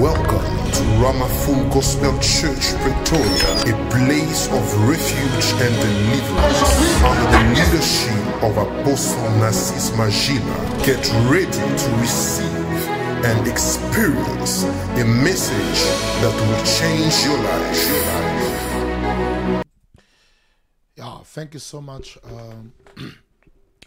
Welcome to Ramafun Gospel Church, Pretoria, a place of refuge and deliverance under the leadership of Apostle Narcis Magila. Get ready to receive and experience a message that will change your life. Yeah, thank you so much, um,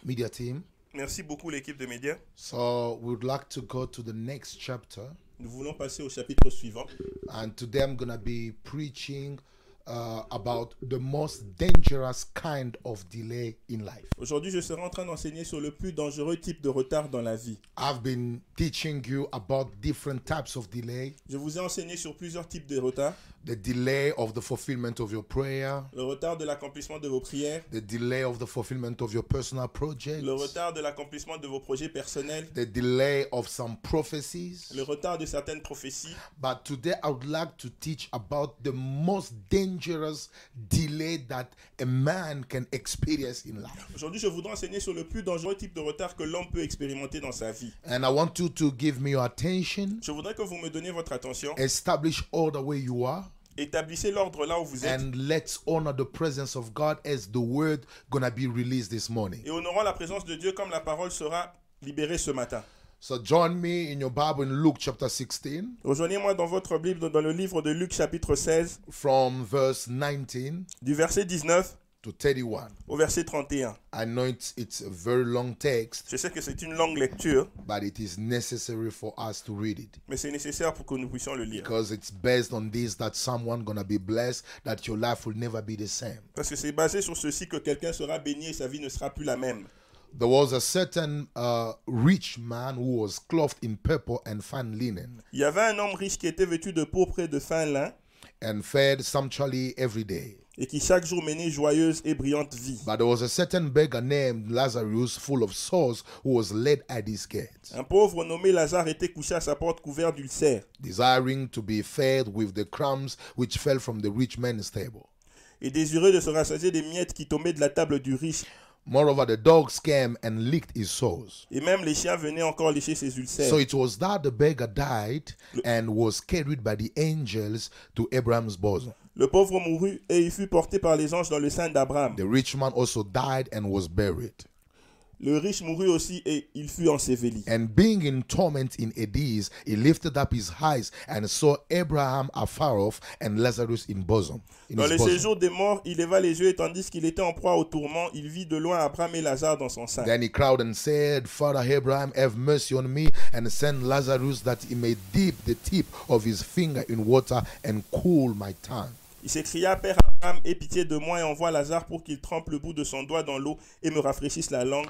media team. Merci beaucoup l'équipe de médias. So we would like to go to the next chapter, Nous voulons passer au chapitre suivant. and today I'm gonna be preaching uh, about the most dangerous kind of delay in life. Aujourd'hui, je serai en train d'enseigner sur le plus dangereux type de retard dans la vie. I've been teaching you about different types of delay, Je vous ai enseigné sur plusieurs types de retards. The delay of the fulfillment of your prayer, Le retard de l'accomplissement de vos prières, the delay of the fulfillment of your personal projects, le retard de l'accomplissement de vos projets personnels, the delay of some prophecies. le retard de certaines prophéties. But today I would like to teach about the most dangerous delay that a man can experience in life. Aujourd'hui, je voudrais enseigner sur le plus dangereux type de retard que l'homme peut expérimenter dans sa vie. And I want you to give me your attention, Je voudrais que vous me donniez votre attention. establish order where you are, Établissez l'ordre là où vous êtes and let's honor the presence of God as the word gonna be released this morning. et honorons la présence de Dieu comme la parole sera libérée ce matin. So join me in your Bible in Luke chapter 16 Rejoignez-moi dans votre Bible, dans le livre de Luc chapitre 16, from verse 19 du verset 19 to 31. au verset 31. I know it's, it's a very long text, Je sais que c'est une longue lecture, but it is necessary for us to read it. mais c'est nécessaire pour que nous puissions le lire. because it's based on this that someone gonna be blessed that your life will never be the same Parce que c'est basé sur ceci que quelqu'un sera béni et sa vie ne sera plus la même. there was a certain uh, rich man who was clothed in purple and fine linen Il y avait un homme riche qui était vêtu de pourpre et de fin lin and fed sumptuously every day et qui chaque jour menait joyeuse et brillante vie. but there was a certain beggar named lazarus full of sores who was laid at his gate Un pauvre nommé Lazare était couché à sa porte couvert d'ulcères desiring to be fed with the crumbs which fell from the rich man's table et désireux de se rassasier des miettes qui tombaient de la table du riche. moreover the dogs came and licked his sores Et même les chiens venaient encore lécher ses ulcères. So it was that the beggar died and was carried by the angels to Abraham's bosom. Le pauvre mourut et il fut porté par les anges dans le sein d'Abraham. The rich man also died and was buried. Le riche mourut aussi et il fut enseveli. And being in torment in Hades, he lifted up his eyes and saw Abraham afar off and Lazarus in bosom. In Dans le séjour des morts, il leva les yeux et tandis qu'il était en proie au tourment, il vit de loin Abraham et Lazare dans son sein. Then he cried and said, Father Abraham, have mercy on me and send Lazarus that he may dip the tip of his finger in water and cool my tongue. Il s'écria, Père Abraham, aie pitié de moi et envoie Lazare pour qu'il trempe le bout de son doigt dans l'eau et me rafraîchisse la langue,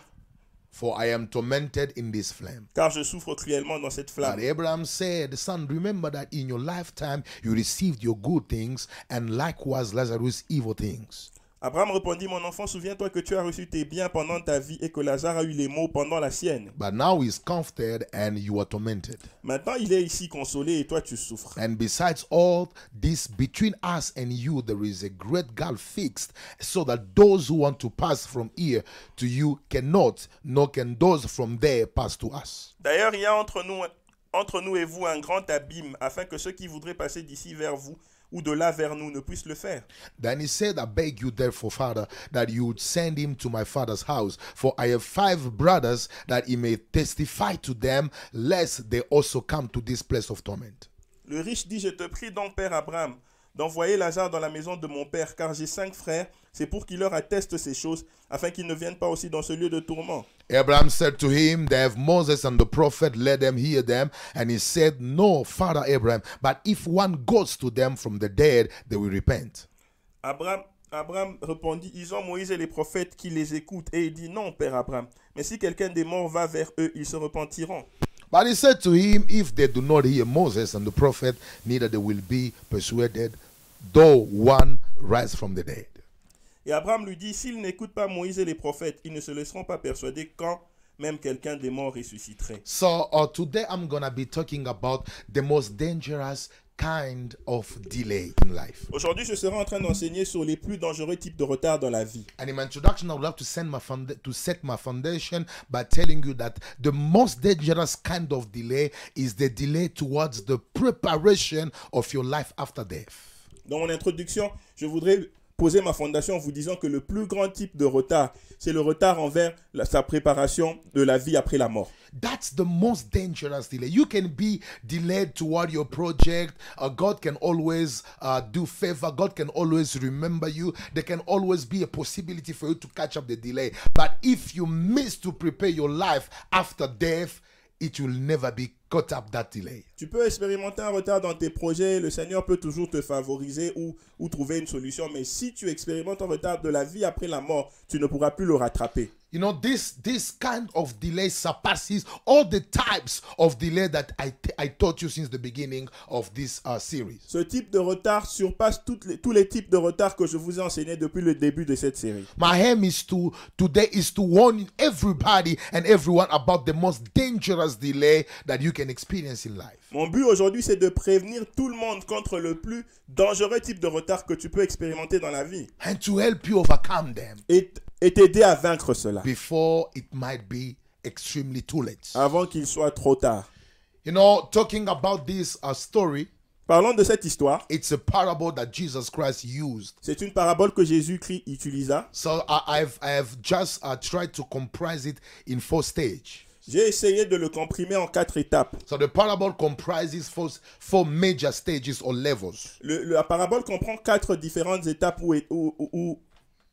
For I am tormented in this flame. car je souffre cruellement dans cette But flamme. Abraham said, Son, remember that in your lifetime you received your good things, and likewise Lazarus evil things. Abraham répondit, Mon enfant, souviens-toi que tu as reçu tes biens pendant ta vie et que Lazare a eu les maux pendant la sienne. But now he's comforted and you are tormented. Maintenant, il est ici consolé et toi, tu souffres. And besides all this, between us and you, there is a great gulf fixed, so that those who want to pass from here to you cannot, nor can those from there pass to us. D'ailleurs, il y a entre nous, entre nous et vous un grand abîme, afin que ceux qui voudraient passer d'ici vers vous ou de là vers nous ne puissent le faire. Then he said, I beg you, therefore, Father, that you would send him to my father's house, for I have five brothers, that he may testify to them, lest they also come to this place of torment. Le riche dit, je te prie donc, Père Abraham, d'envoyer Lazare dans la maison de mon père, car j'ai cinq frères, c'est pour qu'il leur atteste ces choses, afin qu'ils ne viennent pas aussi dans ce lieu de tourment. Abraham said to him, They have Moses and the prophet, let them hear them. And he said, No, Father Abraham, but if one goes to them from the dead, they will repent. Abraham, Abraham répondit, ils ont Moïse et les prophètes qui les écoutent. Et il dit, non, Père Abraham, mais si quelqu'un des morts va vers eux, ils se repentiront. But he said to him, If they do not hear Moses and the prophet, neither they will be persuaded, though one rise from the dead. Et Abraham lui dit, s'ils n'écoutent pas Moïse et les prophètes, ils ne se laisseront pas persuader quand même quelqu'un des morts ressusciterait. So uh, today I'm gonna be talking about the most dangerous kind of delay in life. Aujourd'hui, je serai en train d'enseigner sur les plus dangereux types de retard dans la vie. And in my introduction, I would like to send my founda- to set my foundation by telling you that the most dangerous kind of delay is the delay towards the preparation of your life after death. Dans mon introduction, je voudrais poser ma fondation en vous disant que le plus grand type de retard, c'est le retard envers la- sa préparation de la vie après la mort. That's the most dangerous delay. You can be delayed toward your project. Uh, God can always uh, do favor. God can always remember you. There can always be a possibility for you to catch up the delay. But if you miss to prepare your life after death, it will never be Tu peux expérimenter un retard dans tes projets, le Seigneur peut toujours te favoriser ou, ou trouver une solution, mais si tu expérimentes un retard de la vie après la mort, tu ne pourras plus le rattraper. You know, this this kind of delay surpasses all the types of delay that I, taught you since the beginning of this uh, series. Ce type de retard surpasse toutes les- tous les types de retards que je vous ai enseignés depuis le début de cette série. My aim is to today is to warn everybody and everyone about the most dangerous delay that you can experience in life. Mon but aujourd'hui, c'est de prévenir tout le monde contre le plus dangereux type de retard que tu peux expérimenter dans la vie And to help you overcome them et et t'aider à vaincre cela before it might be extremely too late. avant qu'il soit trop tard. You know, talking about this uh, story, Parlons de cette histoire. it's a parable that Jesus Christ used. C'est une parabole que Jésus-Christ utilisa. So I've I've just uh, tried to comprise it in four stages. J'ai essayé de le comprimer en quatre étapes. So the parable comprises four, four major stages or levels. Le- le- la parabole comprend quatre différentes étapes ou, ou, ou,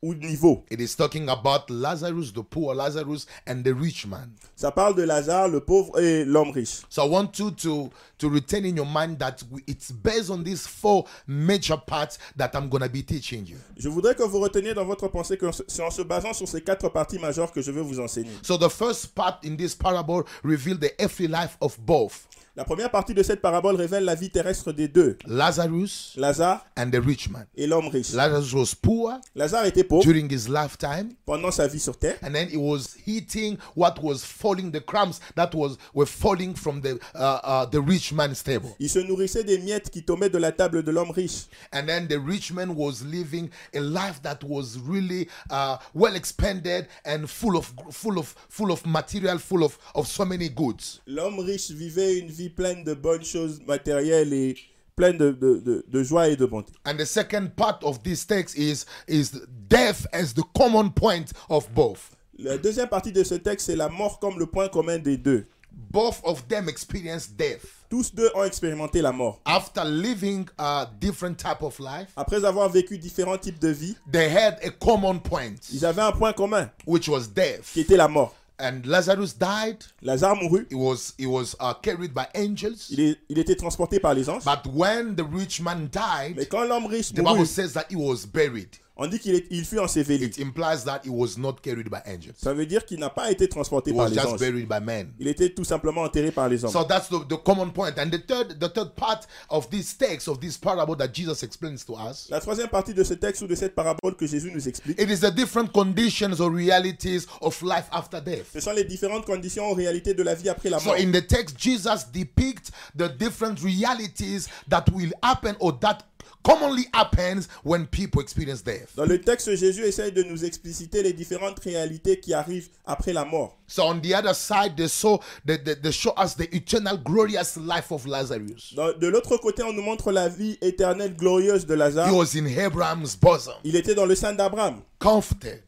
ou niveaux. It is talking about Lazarus, the poor Lazarus, and the rich man. Ça parle de Lazare, le pauvre et l'homme riche. So I want you to to retain in your mind that it's based on these four major parts that I'm gonna be teaching you. Je voudrais que vous reteniez dans votre pensée que c'est en se basant sur ces quatre parties majeures que je vais vous enseigner. So the first part in this parable reveal the earthly life of both La première partie de cette parabole révèle la vie terrestre des deux, Lazarus Lazare and the rich man. et l'homme riche. Lazarus was poor Lazare était pauvre during his lifetime, pendant sa vie sur terre. and then he was eating what was falling, the crumbs that was were falling from the uh, uh, the rich man's table. Il se nourrissait des miettes qui tombaient de la table de l'homme riche. And then the rich man was living a life that was really uh, well expended and full of full of full of material, full of of so many goods. L'homme riche vivait une vie pleine de bonnes choses matérielles et pleine de, de, de, de joie et de bonté. And the second part of this text is is death as the common point of both. La deuxième partie de ce texte, c'est la mort comme le point commun des deux. Both of them experienced death Tous deux ont expérimenté la mort. after living a different type of life. Après avoir vécu différents types de vie, They had a common point, ils avaient un point commun, which was death. qui était la mort. And Lazarus died. Lazare mourut, He was he was uh, carried by angels. il, est, il était transporté par les anges. But when the rich man Mais died, quand l'homme riche the Bible says that he was buried. On dit qu'il il fut enseveli. It implies that he was not carried by angels. Ça veut dire qu'il n'a pas été transporté He par was les just anges. buried by men. Il était tout simplement enterré par les hommes. So that's the, the common point. And the third the third part of this text of this parable that Jesus explains to us. La troisième partie de ce texte ou de cette parabole que Jésus nous explique, It is the different conditions or realities of life after death. ce sont les différentes conditions ou réalités de la vie après la So mort. in the text, Jesus depicts the different realities that will happen or that commonly happens when people experience death. Dans le texte, Jésus essaye de nous expliciter les différentes réalités qui arrivent après la mort. So on the other side, they show they, they, they show us the eternal glorious life of Lazarus. Dans- de l'autre côté, on nous montre la vie éternelle glorieuse de He Lazare. was in Abraham's bosom, Il était dans le sein d'Abraham, comforted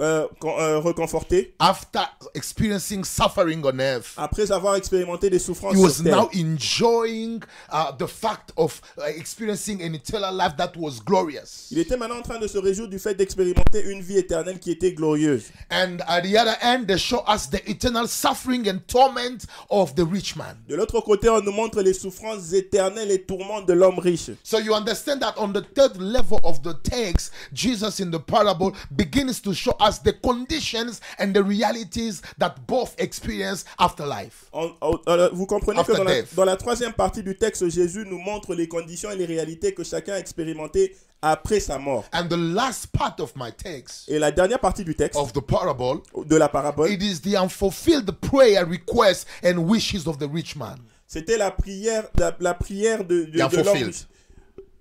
euh, euh, reconforté, after experiencing suffering on earth. après avoir expérimenté des souffrances He was sur terre. now enjoying uh, the fact of uh, experiencing an eternal life that was glorious. Il était maintenant en train de se réjouir du fait d'expérimenter une vie éternelle qui était glorieuse. And at the other end, they show us the eternal suffering and torment of the rich man. De l'autre côté, on nous montre les souffrances éternelles et tourments de l'homme riche. So you understand that on the third level of the text, Jesus in the parable begins to show us the conditions and the realities that both experience after life. Euh, vous comprenez que dans la, death. dans la troisième partie du texte, Jésus nous montre les conditions et les réalités que chacun a expérimentées après sa mort. And the last part of my text Et la dernière partie du texte, of the parable, de la parabole, it is the unfulfilled prayer requests and wishes of the rich man. C'était la prière, la, la prière de, de, Yeah, de l'homme fulfilled. riche.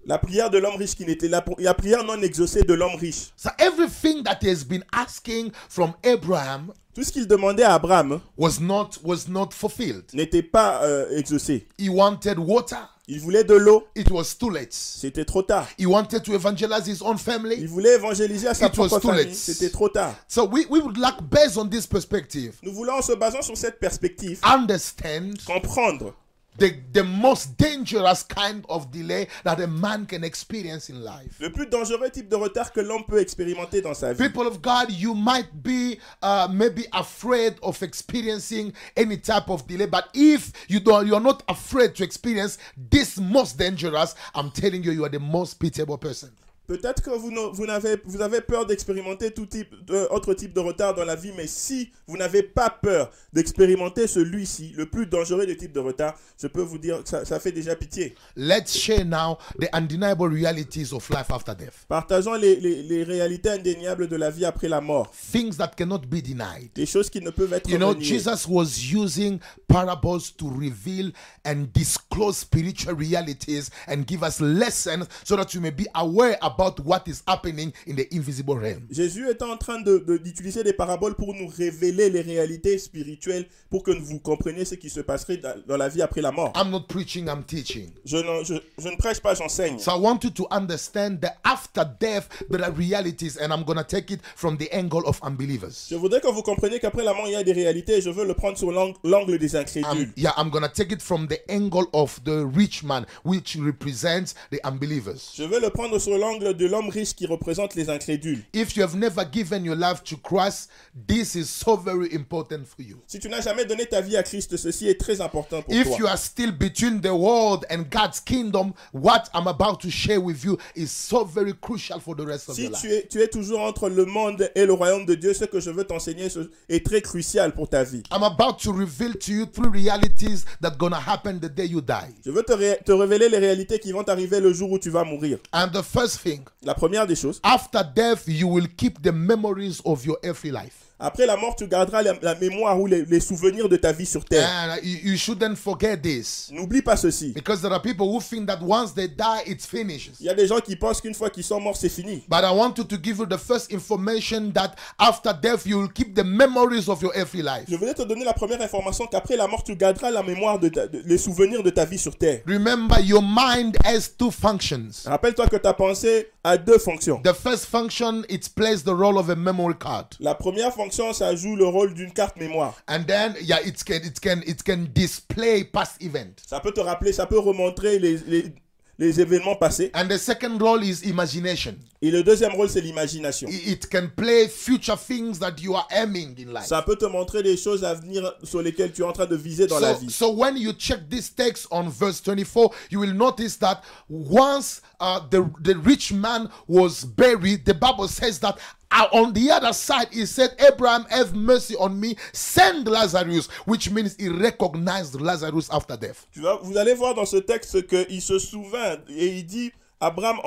La prière de l'homme riche qui n'était la, la prière non exaucée de l'homme riche. So everything that he has been asking from Abraham Tout ce qu'il demandait à Abraham was not was not fulfilled. n'était pas euh, exaucé. He wanted water. Il voulait de l'eau, It was too late. c'était trop tard. He wanted to evangelize his own Il family. voulait évangéliser à sa It was propre too famille, late. c'était trop tard. So we, we would like, based on this perspective, Nous voulons, en se basant sur cette perspective, understand comprendre the, the most dangerous kind of delay that a man can experience in life. le plus dangereux type de retard que l'homme peut expérimenter dans sa vie. People of God, you might be uh, maybe afraid of experiencing any type of delay, but if you don't, you are not afraid to experience this most dangerous. I'm telling you, you are the most pitiable person. Peut-être que vous, vous, n'avez, vous avez peur d'expérimenter tout type de, autre type de retard dans la vie, mais si vous n'avez pas peur d'expérimenter celui-ci, le plus dangereux des types de retard, je peux vous dire que ça, ça fait déjà pitié. Let's share now the undeniable realities of life after death. Partageons les, les- les réalités indéniables de la vie après la mort, Things that cannot be denied. des choses qui ne peuvent être You know, reniées. Jesus was using parables to reveal and disclose spiritual realities and give us lessons so that you may be aware about what is happening in the invisible realm. Jésus était en train de- de- d'utiliser des paraboles pour nous révéler les réalités spirituelles, pour que vous compreniez ce qui se passerait dans, dans la vie après la mort. I'm not preaching, I'm teaching. Je, ne- je- je ne prêche pas, j'enseigne. So I want you to understand that after death, there are realities, and I'm going to take it from the angle of unbelievers. Je voudrais que vous compreniez qu'après la mort, il y a des réalités et je veux le prendre sur l'angle des incrédules. Um, yeah, I'm going to take it from the angle of the rich man, which represents the unbelievers. Je veux le prendre sur l'angle de l'homme riche qui représente les incrédules. If you have never given your life to Christ, this is so very important for you. Si tu n'as jamais donné ta vie à Christ, ceci est très important pour If toi. you are still between the world and God's kingdom, what I'm about to share with you is so very crucial for the rest of Si your life. tu es, tu es toujours entre le monde et le royaume de Dieu, ce que je veux t'enseigner est très crucial pour ta vie. I'm about to reveal to you three realities that gonna happen the day you die. Je veux te, ré- te révéler les réalités qui vont arriver le jour où tu vas mourir. And the first thing, La première des choses, after death, you will keep the memories of your earthly life. Après la mort, tu garderas la, la mémoire ou les, les souvenirs de ta vie sur terre. And uh, you, you shouldn't forget this. N'oublie pas ceci. Because there are people who think that once they die, it finishes. Il y a des gens qui pensent qu'une fois qu'ils sont morts, c'est fini. But I want you to give you the first information that after death, you will keep the memories of your earthly life. Je voulais te donner la première information qu'après la mort, tu garderas la mémoire de, ta- de- les souvenirs de ta vie sur terre. Remember, your mind has two functions. Rappelle-toi que ta pensée a deux fonctions. The first function, it plays the role of a memory card. La première fonction, ça joue le rôle d'une carte mémoire. And then, yeah, it can, it can, it can display past event. Ça peut te rappeler, ça peut remontrer les, les, les événements passés. And the second role is imagination. Et le deuxième rôle, c'est l'imagination. It it can play future things that you are aiming in life. Ça peut te montrer des choses à venir sur lesquelles tu es en train de viser dans la So, vie. so when you check this text on verse 24, you will notice that once uh, the, the rich man was buried, the Bible says that Ah, on the other side, he said, Abraham, have mercy on me, send Lazarus, which means he recognized Lazarus after death. Tu vas, vous allez voir dans ce texte qu'il se souvint et il dit Abraham,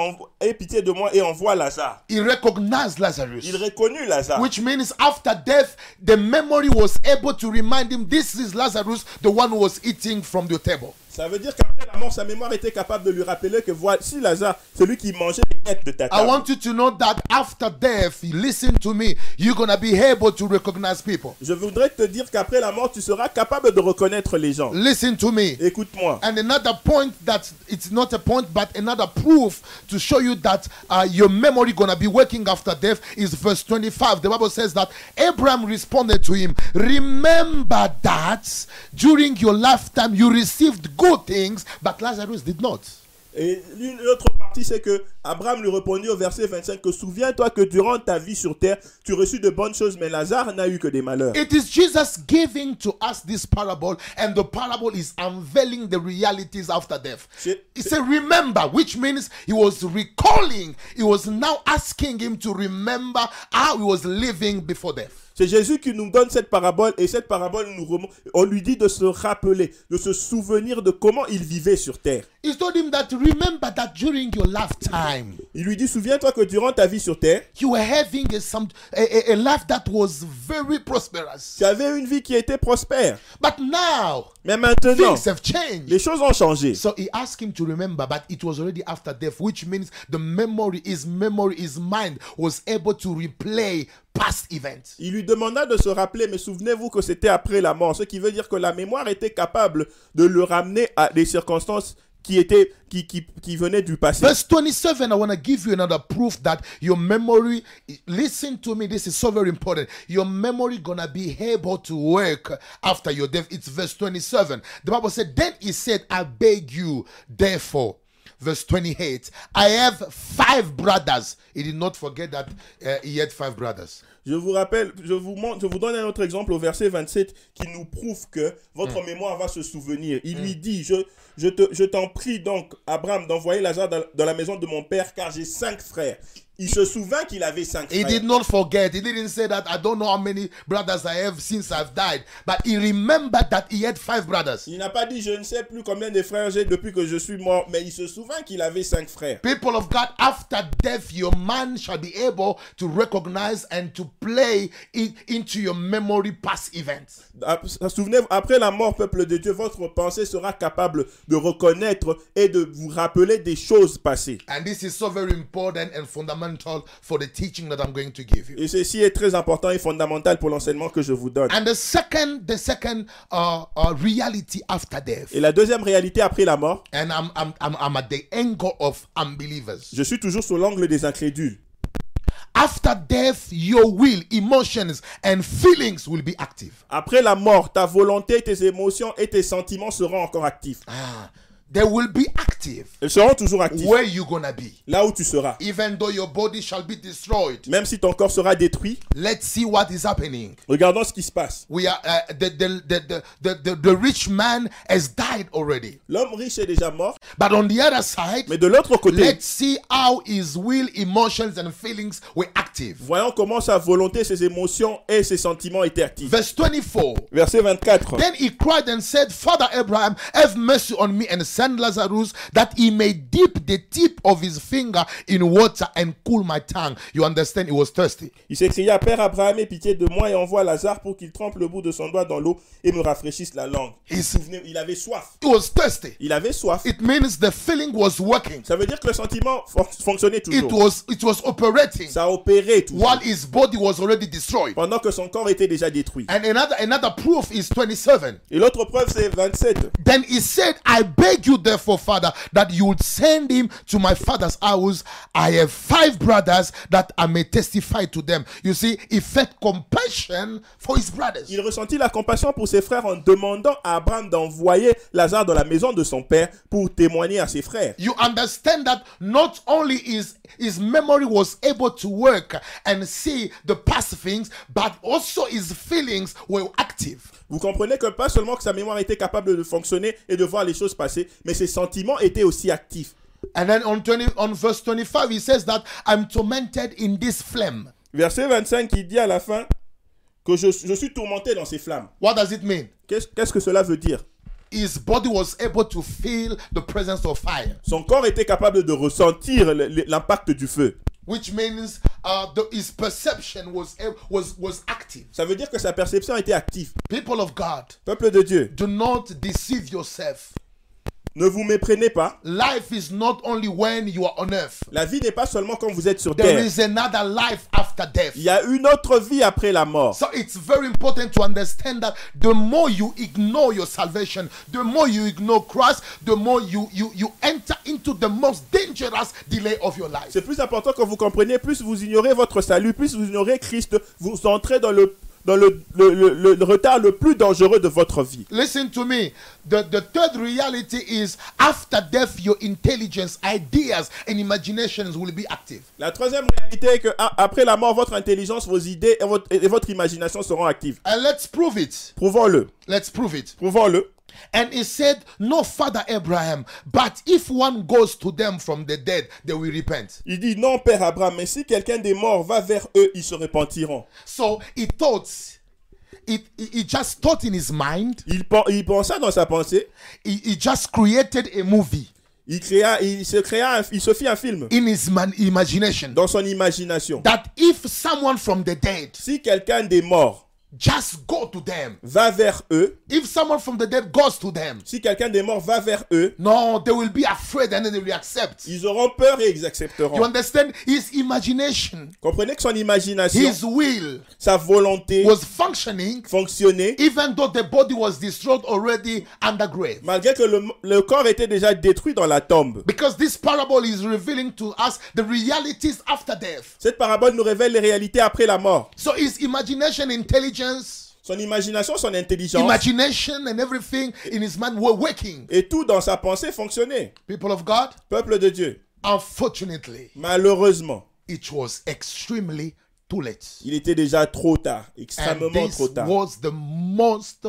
aie pitié de moi et envoie Lazare. He recognized Lazarus. Il reconnut Lazare. Which means after death, the memory was able to remind him this is Lazarus, the one who was eating from the table. Ça veut dire qu'après la mort, sa mémoire était capable de lui rappeler que voici Lazare, celui qui mangeait les miettes de ta I want you to know that after death, listen to me, you're to be able to recognize people. Je voudrais te dire qu'après la mort, tu seras capable de reconnaître les gens. Listen to me. Écoute-moi. And another point that it's not a point, but another proof to show you that uh, your memory gonna be working after death is verse 25. The Bible says that Abraham responded to him, Remember that during your lifetime you received good things, but Lazarus did not. Et une autre partie, c'est que Abraham lui répondit au verset 25 que souviens-toi que durant ta vie sur terre, tu reçus de bonnes choses, mais Lazare n'a eu que des malheurs. It is Jesus giving to us this parable, and the parable is unveiling the realities after death. He said, Remember, which means he was recalling, he was now asking him to remember how he was living before death. C'est Jésus qui nous donne cette parabole et cette parabole nous remonte. On lui dit de se rappeler, de se souvenir de comment il vivait sur terre. He told him that remember that during your lifetime, Il lui dit souviens-toi que durant ta vie sur terre, you were having a, some, a, a, a life that was very prosperous. tu avais une vie qui était prospère. But now, Mais maintenant, things have changed. les choses ont changé. So he asked him to remember, but it was already after death, which means the memory, his memory, his mind was able to replay past events. Il lui demanda de se rappeler, mais souvenez-vous que c'était après la mort, ce qui veut dire que la mémoire était capable de le ramener à des circonstances qui étaient qui, qui, qui venaient du passé. Verse 27, I want to give you another proof that your memory, listen to me, this is so very important. Your memory gonna be able to work after your death. It's verse 27. The Bible said, Then he said, I beg you, therefore. Verse 28, I have five brothers. He did not forget that uh, he had five brothers. Je vous rappelle, je vous, montre, je vous donne un autre exemple au verset 27 qui nous prouve que votre Mm. mémoire va se souvenir. Il lui dit, je, je te- je t'en prie donc, Abraham, d'envoyer Lazare dans, dans la maison de mon père, car j'ai cinq frères. Il se souvint qu'il avait cinq He frères. did not forget. He didn't say that I don't know how many brothers I have since I've died. But he remembered that he had five brothers. Il n'a pas dit, je ne sais plus combien de frères j'ai depuis que je suis mort, mais il se souvint qu'il avait cinq frères. People of God, after death, your man shall be able to recognize and to play it into your memory past events. Souvenez-vous, après la mort, peuple de Dieu, votre pensée sera capable de reconnaître et de vous rappeler des choses passées. And this is so very important and fundamental for the teaching that I'm going to give you. Et ceci est très important et fondamental pour l'enseignement que je vous donne. And the second, the second uh, uh, reality after death, Et la deuxième réalité après la mort, and I'm, I'm, I'm, I'm at the angle of unbelievers. je suis toujours sous l'angle des incrédules. After death, your will, emotions, and feelings will be active. Après la mort, ta volonté, tes émotions et tes sentiments seront encore actifs. Ah, they will be active. Ils seront toujours actifs. Where you gonna be? Là où tu seras. Even though your body shall be destroyed, Même si ton corps sera détruit, let's see what is happening. regardons ce qui se passe. We are uh, the, the, the, the, the, the, the rich man has died already, L'homme riche est déjà mort, but on the other side, mais de l'autre côté, let's see how his will, emotions, and feelings were active. voyons comment sa volonté, ses émotions et ses sentiments étaient actifs. Verse 24. Verset 24. Then he cried and said, Father Abraham, have mercy on me and send Lazarus that he may dip the tip of his finger in water and cool my tongue. You understand? He was thirsty. Il s'écria, Père Abraham, aie pitié de moi et envoie Lazare pour qu'il trempe le bout de son doigt dans l'eau et me rafraîchisse la langue. He's- il avait soif. He was thirsty. Il avait soif. It means the feeling was working. Ça veut dire que le sentiment fon- fonctionnait It toujours. was it was operating Ça opérait toujours. while his body was already destroyed. Pendant que son corps était déjà détruit. And another another proof is 27. Et l'autre preuve, c'est 27. Then he said, I beg you, therefore, Father, that you would send him to my father's house. I have five brothers that I may testify to them. You see, he felt compassion for his brothers. Il ressentit la compassion pour ses frères en demandant à Abraham d'envoyer Lazare dans la maison de son père pour témoigner à ses frères. You understand that not only his his memory was able to work and see the past things, but also his feelings were active. Vous comprenez que pas seulement que sa mémoire était capable de fonctionner et de voir les choses passer, mais ses sentiments étaient aussi actifs. And then on 20 on verse 25, he says that I'm tormented in this flame. Verset 25, il dit à la fin que je, je suis tourmenté dans ces flammes. What does it mean? Qu'est-ce qu'est-ce que cela veut dire? His body was able to feel the presence of fire. Son corps était capable de ressentir l'impact du feu. which means uh, the, his perception was was was active. Ça veut dire que sa perception était active. People of God, Peuple de Dieu, do not deceive yourself. Ne vous méprenez pas. Life is not only when you are on earth. La vie n'est pas seulement quand vous êtes sur There terre. is another life after death. Il y a une autre vie après la mort. So it's very important to understand that the more you ignore your salvation, the more you ignore Christ, the more you you you enter into the most dangerous delay of your life. C'est plus important que vous compreniez, plus vous ignorez votre salut, plus vous ignorez Christ, vous entrez dans le, dans le, le, le- le retard le plus dangereux de votre vie. Listen to me. The, the third reality is after death, your intelligence, ideas, and imaginations will be active. La troisième réalité est que après la mort, votre intelligence, vos idées et votre, et votre imagination seront actives. And let's prove it. Prouvons-le. Let's prove it. Prouvons-le. And he said, No, Father Abraham, but if one goes to them from the dead, they will repent. Il dit non, Père Abraham, mais si quelqu'un des morts va vers eux, ils se repentiront. So he thought, it, he he just thought in his mind, Il, il pensa dans sa pensée, he, he just created a movie il, créa, il, se créa un- il se fit un film in his man, imagination dans son imagination. that if someone from the dead Si quelqu'un des morts just go to them, va vers eux, if someone from the dead goes to them, si quelqu'un des morts va vers eux, no, they will be afraid and then they will accept. ils auront peur et ils You accepteront. understand? His imagination, Comprenez que son imagination, his will sa volonté was functioning fonctionnait even though the body was destroyed already under grave. malgré que le, le corps était déjà détruit dans la tombe. Because this parable is revealing to us the realities after death. Cette parabole nous révèle les réalités après la mort. So his imagination, intelligence, Son imagination, son intelligence imagination, and everything in his mind were working. et tout dans sa pensée fonctionnait. People of God, Peuple de Dieu, unfortunately, malheureusement, it was extremely too late. il était déjà trop tard, And extrêmement this trop tard. was the most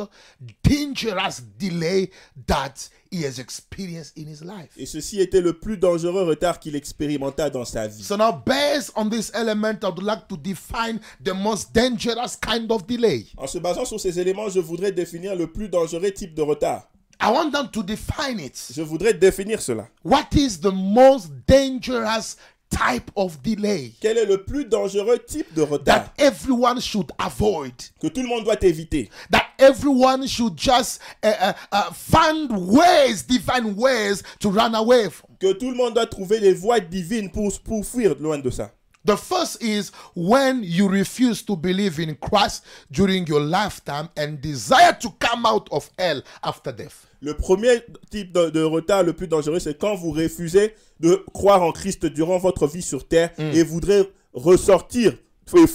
dangerous delay that he has experienced in his life. Et ceci était le plus dangereux retard qu'il expérimenta dans sa vie. So now, based on this element, I would like to define the most dangerous kind of delay. En se basant sur ces éléments, je voudrais définir le plus dangereux type de retard. I want them to define it. Je voudrais définir cela. What is the most dangerous type of delay Quel est le plus dangereux type de retard that everyone should avoid? que tout le monde doit éviter That everyone should just uh, uh, uh, find ways, divine ways to run away from. Que tout le monde doit trouver les voies divines pour, pour fuir loin de ça. The first is when you refuse to believe in Christ during your lifetime and desire to come out of hell after death. Le premier type de, de retard le plus dangereux, c'est quand vous refusez de croire en Christ durant votre vie sur terre et voudrez ressortir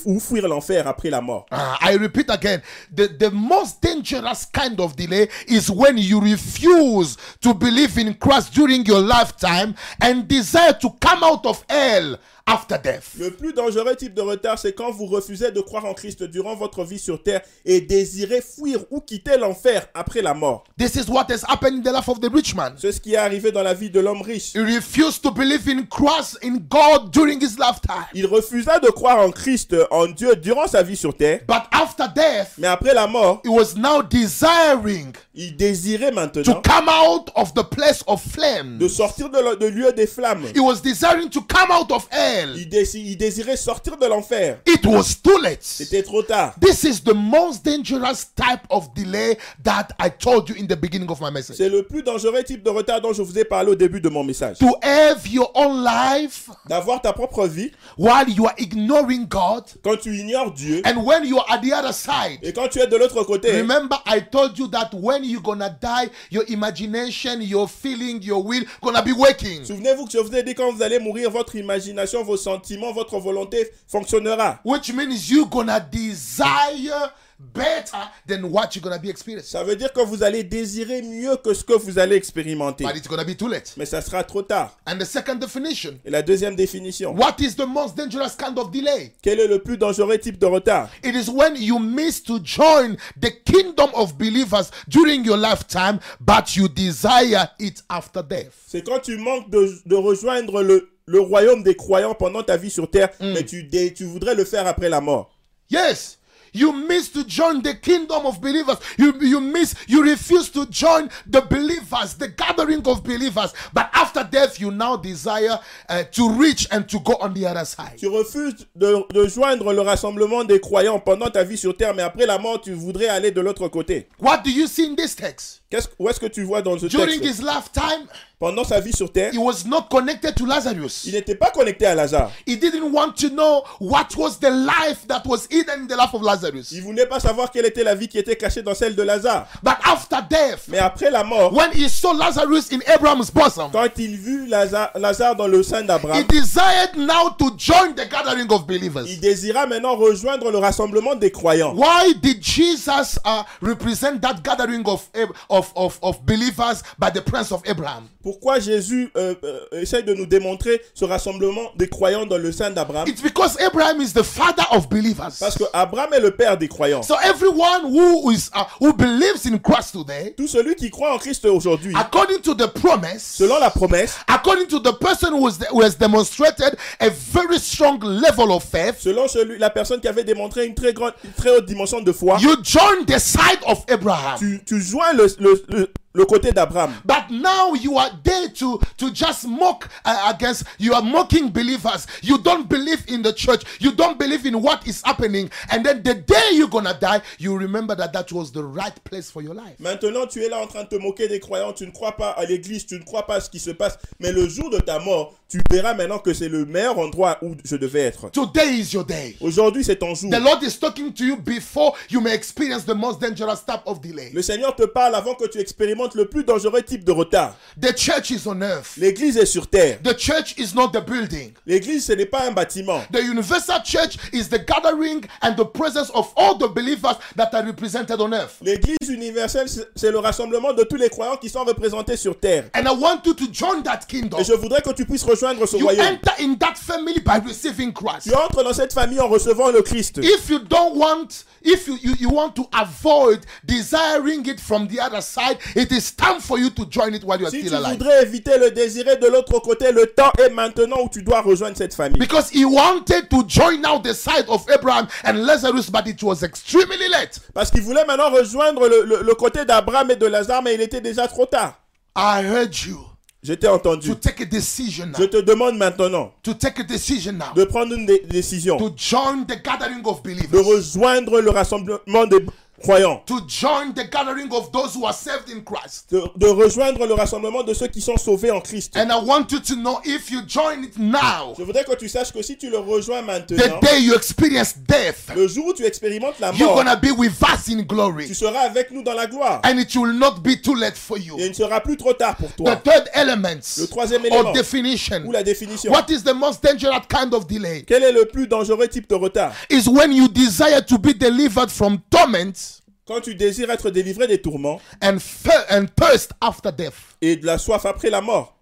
ou fuir l'enfer après la mort. Uh, I repeat again the, the most dangerous kind of delay is when you refuse to believe in Christ during your lifetime and desire to come out of hell after death. Le plus dangereux type de retard, c'est quand vous refusez de croire en Christ durant votre vie sur terre et désirez fuir ou quitter l'enfer après la mort. This is what has happened in the life of the rich man. C'est ce qui est arrivé dans la vie de l'homme riche. He refused to believe in Christ, in God during his lifetime. Il refusa de croire en Christ, en Dieu, durant sa vie sur terre. But after death, Mais après la mort, he was now desiring il désirait to maintenant come out of the place of flame. de sortir de, le- de lieu des flammes. He was desiring to come out of hell. Il, dési- il désirait sortir de l'enfer. It was too late. C'était trop tard. This is the most dangerous type of delay that I told you in the beginning of my message. C'est le plus dangereux type de retard dont je vous ai parlé au début de mon message. To have your own life D'avoir ta propre vie while you are ignoring God, quand tu ignores Dieu and when you are at the other side. et quand tu es de l'autre côté. Remember, I told you that when you're gonna die, your imagination, your feeling, your will gonna be working. Souvenez-vous que je vous ai dit quand vous allez mourir, votre imagination, vos sentiments, votre volonté fonctionnera. Which means you're gonna desire better than what you're gonna be experiencing. Ça veut dire que vous allez désirer mieux que ce que vous allez expérimenter. But it's gonna be too late. Mais ça sera trop tard. And the second definition Et la deuxième définition. what is the most dangerous kind of delay? Quel est le plus dangereux type de retard? It is when you miss to join the kingdom of believers during your lifetime, but you desire it after death. C'est quand tu manques de, de rejoindre le, le royaume des croyants pendant ta vie sur terre, mais tu, dé- tu voudrais le faire après la mort. Yes. You miss to join the kingdom of believers. You, you miss, you refuse to join the believers, the gathering of believers. But after death, you now desire uh, to reach and to go on the other side. Tu refuses de, de joindre le rassemblement des croyants pendant ta vie sur terre, mais après la mort, tu voudrais aller de l'autre côté. What do you see in this text? Qu'est-ce, où est-ce que tu vois dans ce During texte? his lifetime, Pendant sa vie sur terre, he was not connected to Lazarus. il n'était pas connecté à Lazare. He didn't want to know what was the life that was hidden in the life of Lazarus. Il voulait pas savoir quelle était la vie qui était cachée dans celle de Lazare. But after death, Mais après la mort, when he saw Lazarus in Abraham's bosom, quand il vit Lazare, Lazare dans le sein he d'Abraham, desired now to join the gathering of believers. il désira maintenant rejoindre le rassemblement des croyants. Why did Jesus uh, represent that gathering of, of of, of, of believers by the prince of Abraham? Pourquoi Jésus euh, euh, essaie de nous démontrer ce rassemblement des croyants dans le sein d'Abraham? It's because Abraham is the father of believers. Parce que Abraham est le père des croyants. So everyone who is uh, who believes in Christ today, Tout celui qui croit en Christ aujourd'hui, according to the promise, selon la promesse, according to the person who, is who has demonstrated a very strong level of faith, selon celui, la personne qui avait démontré une très grande, une très haute dimension de foi, you join the side of Abraham. tu, tu joins le, le, le, le côté d'Abraham. But now you are there to to just mock uh, against. You are mocking believers. You don't believe in the church. You don't believe in what is happening. And then the day you're gonna die, you remember that that was the right place for your life. Maintenant, tu es là en train de te moquer des croyants, tu ne crois pas à l'église, tu ne crois pas à ce qui se passe, mais le jour de ta mort, tu verras maintenant que c'est le meilleur endroit où je devais être. Today is your day. Aujourd'hui, c'est ton jour. The Lord is talking to you before you may experience the most dangerous type of delay. Le Seigneur te parle avant que tu expérimentes le plus dangereux type de retard. The church is on earth. L'église est sur terre. The church is not the building. L'église, ce n'est pas un bâtiment. The universal church is the gathering and the presence of all the believers that are represented on earth. L'église universelle, c'est- c'est le rassemblement de tous les croyants qui sont représentés sur terre. And I want you to join that kingdom. Et je voudrais que tu puisses rejoindre ce You royaume. enter in that family by receiving Christ. Tu entres dans cette famille en recevant le Christ. If you don't want, if you, you, you want to avoid desiring it from the other side, it is time for you to join it while you are Si tu still alive. voudrais éviter le désirer de l'autre côté, le temps est maintenant où tu dois rejoindre cette famille. Because he wanted to join now the side of Abraham and Lazarus, but it was extremely late. Parce qu'il voulait maintenant rejoindre le, le- le côté d'Abraham et de Lazare, mais il était déjà trop tard. I heard you Je t'ai entendu. to take a decision Je now. te demande maintenant To take a decision now. de prendre une dé- décision, To join the gathering of de believers. rejoindre le rassemblement des croyants, To join the gathering of those who are saved in Christ. de, de rejoindre le rassemblement de ceux qui sont sauvés en Christ. And I want you to know if you join it now, Je voudrais que tu saches que si tu le rejoins the maintenant, day you experience death, le jour où tu expérimentes la you're mort, gonna be with us in glory. tu seras avec nous dans la gloire. And it will not be too late for you. Et il ne sera plus trop tard pour The toi. third element Le troisième or élément, definition. ou la définition. What is the most dangerous kind of delay? Quel est le plus dangereux type de retard? Is when you desire to be delivered from torment Quand tu désires être délivré des tourments and, thir- and thirst after death. et de la soif après la mort.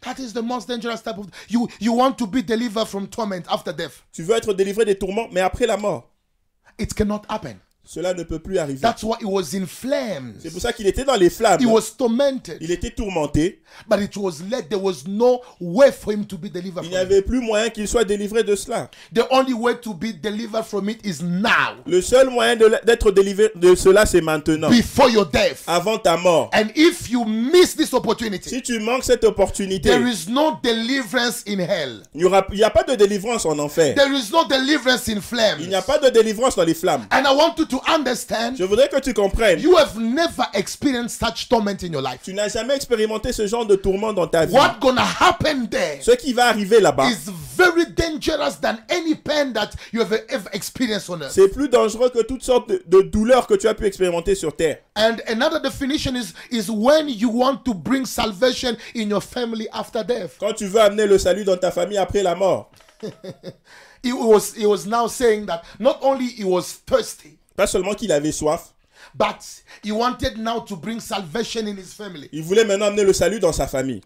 That is the most dangerous type of you you want to be delivered from torment after death. Tu veux être délivré des tourments, mais après la mort. It cannot happen. Cela ne peut plus arriver. That's why it was in flames. C'est pour ça qu'il était dans les flammes. He was tormented, Il était tourmenté. but it was. There was no way for him to be delivered Il n'y it. avait plus moyen qu'il soit délivré de cela. The only way to be delivered from it is now, Le seul moyen d'être délivré de cela, c'est maintenant. before your death. Avant ta mort. And if you miss this opportunity, Si tu manques cette opportunité, there is no deliverance in hell. il n'y a pas de délivrance en enfer. There is no deliverance in flames. Il n'y a pas de délivrance dans les flammes. And I want you to understand Je voudrais que tu comprennes. you have never experienced such torment in your life. Tu n'as jamais expérimenté ce genre de tourment dans ta vie. What gonna happen there Ce qui va arriver là-bas, is very dangerous than any pain that you have ever experienced on earth. c'est plus dangereux que toutes sortes de, de douleurs que tu as pu expérimenter sur terre. And another definition is is when you want to bring salvation in your family after death. Quand tu veux amener le salut dans ta famille après la mort. He was he was now saying that not only he was thirsty, Pas seulement qu'il avait soif, but he wanted now to bring salvation in his family. il voulait maintenant amener le salut dans sa famille.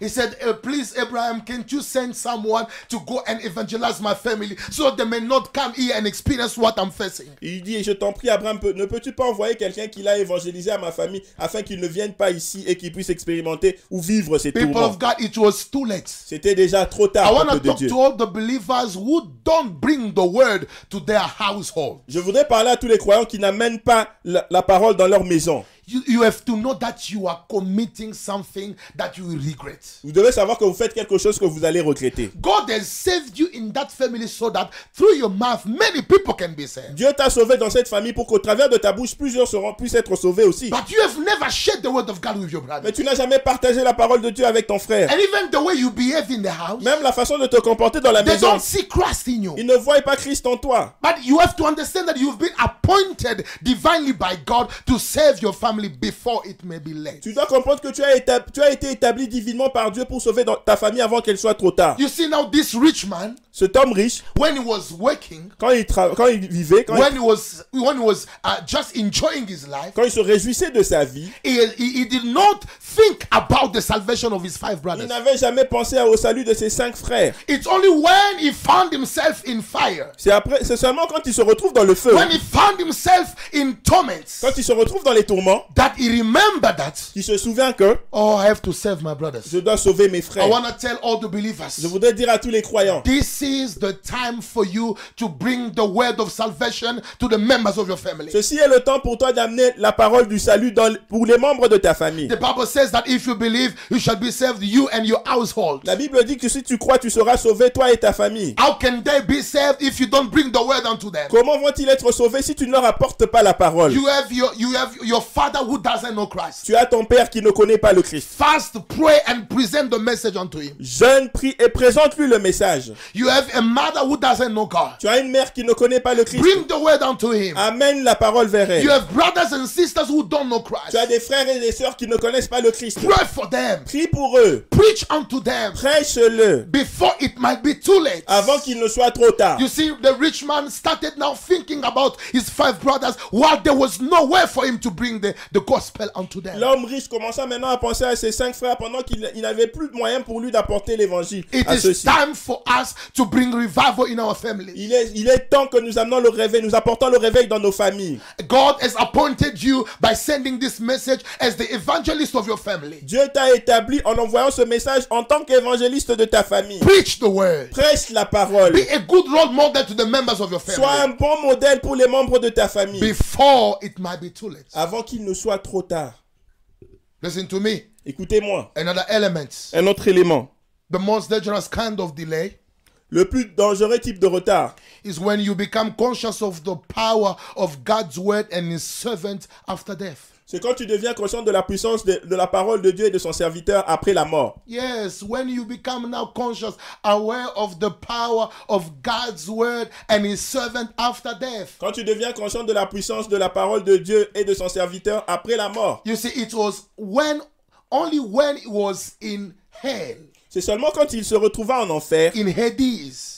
He said, "Uh, Please, Abraham, can't you send someone to go and evangelize my family so they may not come here and experience what I'm facing? Il dit, je t'en prie, Abraham, ne peux-tu pas envoyer quelqu'un qui l'a évangélisé à ma famille afin qu'il ne vienne pas ici et qu'il puisse expérimenter ou vivre ces People tourments? of God, it was too late. C'était déjà trop I tard, want to talk to all the believers who don't bring the word to their household. Je voudrais parler à tous les croyants qui n'amènent pas la, la parole dans leur maison. You, you have to know that you are committing something that you will regret. Vous devez savoir que vous faites quelque chose que vous allez regretter. God has saved you in that family so that through your mouth many people can be saved. Dieu t'a sauvé dans cette famille pour qu'au travers de ta bouche, plusieurs seront, puissent être sauvés aussi. But you have never shared the word of God with your brother. Mais tu n'as jamais partagé la parole de Dieu avec ton frère. And even the way you behave in the house, Même la façon de te comporter dans la they maison, don't see Christ in you. ils ne voient pas Christ en toi. But you have to understand that you've been appointed divinely by God to save your family family before it may be late. Tu dois comprendre que tu as, étab- tu as été établi divinement par Dieu pour sauver ta famille avant qu'elle soit trop tard. You see now, this rich man, Cet homme riche, when he was working, quand il, quand il vivait, quand il, when he was when he was uh, just enjoying his life, quand il se réjouissait de sa vie, he, he, he did not think about the salvation of his five il brothers. n'avait jamais pensé au salut de ses cinq frères. It's only when he found himself in fire, C'est après, c'est seulement quand il se retrouve dans le feu, when he found himself in torments, quand il se retrouve dans les tourments, that he remembered that, qu'il se souvient que oh, I have to save my brothers. je dois sauver mes I frères. want to tell all the believers. Je voudrais dire à tous les croyants, This is the time for you to bring the word of salvation to the members of your family. ceci est le temps pour toi d'amener la parole du salut dans, pour les membres de ta famille. The Bible says that if you believe, you shall be saved, you and your household. La Bible dit que si tu crois, tu seras sauvé, toi et ta famille. How can they be saved if you don't bring the word unto them? Comment vont-ils être sauvés si tu ne leur apportes pas la parole? You have your you have your father who doesn't know Christ. Tu as ton père qui ne connaît pas le Christ. Fast, pray, and present the message unto him. Jeune, prie et présente-lui le message. You have a mother who doesn't know God. Tu as une mère qui ne connaît pas le Christ. Bring the word unto him. Amène la parole vers elle. You have brothers and sisters who don't know Christ. Tu as des frères et des sœurs qui ne connaissent pas le Christ. Pray for them. Prie pour eux. Preach unto them Prêche-le before it might be too late. avant qu'il ne soit trop tard. You see, the rich man started now thinking about his five brothers while there was no way for him to bring the, the gospel unto them. L'homme riche commença maintenant à penser à ses cinq frères pendant qu'il il n'avait plus de moyens pour lui d'apporter l'évangile It à is ceux-ci. time for us to bring revival in our family. Il est, il est temps que nous amenons le réveil, nous apportons le réveil dans nos familles. God has appointed you by sending this message as the evangelist of your family. Dieu t'a établi en envoyant ce message en tant qu'évangéliste de ta famille. Preach the word. Prêche la parole. Be a good role model to the members of your Sois un family bon modèle pour les membres de ta famille before it might be too late. avant qu'il ne soit trop tard. Listen to me. Écoutez-moi. Another element. Un autre élément. The most dangerous kind of delay Le plus dangereux type de retard, is when you become conscious of the power of God's word and his servant after death. C'est quand tu deviens conscient de la puissance de, de la parole de Dieu et de son serviteur après la mort. Yes, when you become now conscious, aware of the power of God's word and his servant after death. Quand tu deviens conscient de la puissance de la parole de Dieu et de son serviteur après la mort. You see, it was when, only when it was in hell, C'est seulement quand il se retrouva en enfer, in Hades,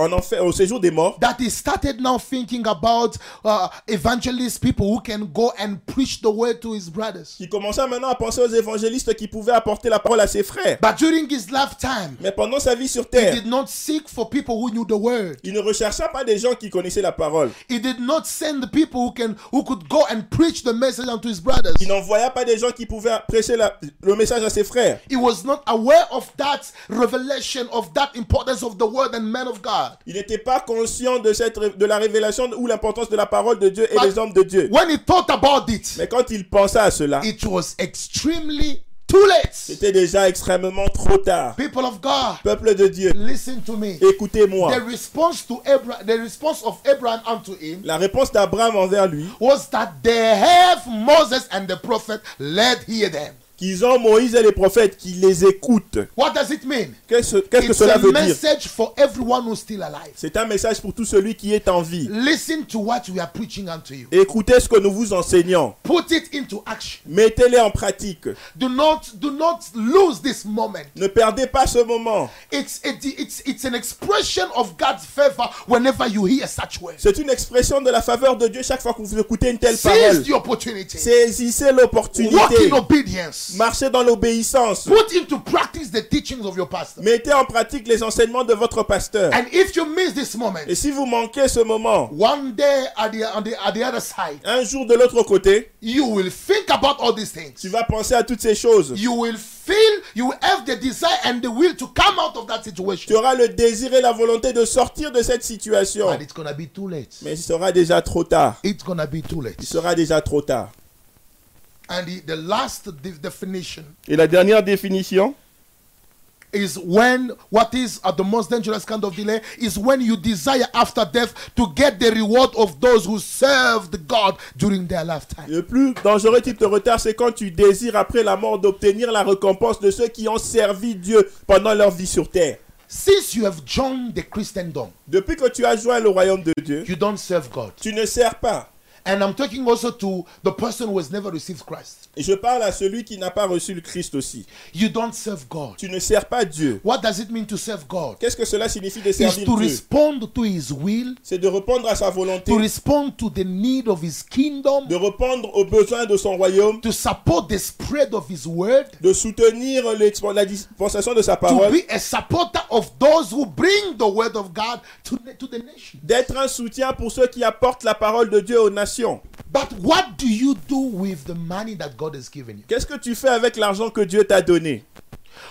en enfer, au séjour des morts, that he started now thinking about uh, evangelist people who can go and preach the word to his brothers. commença maintenant à penser aux évangélistes qui pouvaient apporter la parole à ses frères. But during his lifetime, Mais pendant sa vie sur he terre, did not seek for people who knew the word. il ne rechercha pas des gens qui connaissaient la parole. He did not send people who can who could go and preach the message unto his brothers. Il n'envoya pas des gens qui pouvaient prêcher la- le message à ses frères. He was not aware of that revelation of that importance of the word and men of God. Il n'était pas conscient de, cette, ré- de la révélation ou l'importance de la parole de Dieu et But- des hommes de Dieu. When he thought about it, Mais quand il pensa à cela, it was extremely too late. c'était déjà extrêmement trop tard. People of God, Peuple de Dieu, listen to me. écoutez-moi. The response to Abraham, the response of Abraham unto him La réponse d'Abraham envers lui, was that they have Moses and the prophet, let hear them. Qu'ils ont Moïse et les prophètes qui les écoutent. What does it mean? Qu'est-ce qu'est-ce que It's cela a veut dire? message for everyone who's still alive. C'est un message pour tout celui qui est en vie. Listen to what we are preaching unto you. Écoutez ce que nous vous enseignons. Put it into action. Mettez-les en pratique. Do not do not lose this moment. Ne perdez pas ce moment. It's it's it's an expression of God's favor whenever you hear such words. C'est une expression de la faveur de Dieu chaque fois que vous écoutez une telle Seize parole. the opportunity. Saisissez Walk l'opportunité. in obedience. Marchez dans l'obéissance. Put into practice the teachings of your pastor. Mettez en pratique les enseignements de votre pasteur. And if you miss this moment, Et si vous manquez ce moment, one day at the, on the, at the other side, un jour de l'autre côté, you will think about all these things. tu vas penser à toutes ces choses. You will feel, you will have the desire and the will to come out of that Tu situation. auras le désir et la volonté de sortir de cette situation. But it's gonna be too late. Mais il sera déjà trop tard. It's gonna be too Il late. sera déjà trop tard. And the, the last de- definition Et la dernière définition, is when what is uh, the most dangerous kind of delay is when you desire after death to get the reward of those who served God during their lifetime. le plus dangereux type de retard, c'est quand tu désires après la mort d'obtenir la récompense de ceux qui ont servi Dieu pendant leur vie sur terre. Since you have joined the Christendom, Depuis que tu as joint le royaume de Dieu, you don't serve God. tu ne sers pas. And I'm talking also to the person who has never received Christ. Et je parle à celui qui n'a pas reçu le Christ aussi. You don't serve God. Tu ne sers pas Dieu. What does it mean to serve God? Qu'est-ce que cela signifie de Is servir to Dieu? respond to His will, C'est de répondre à sa volonté, to respond to the need of His kingdom, de répondre aux besoins de son royaume, to support the spread of His word, de soutenir la dispensation de sa to parole, be a supporter of those who bring the word of God to, to the nation. d'être un soutien pour ceux qui apportent la parole de Dieu aux nations. But what do you do with the money that God has given you? Qu'est-ce que tu fais avec l'argent que Dieu t'a donné?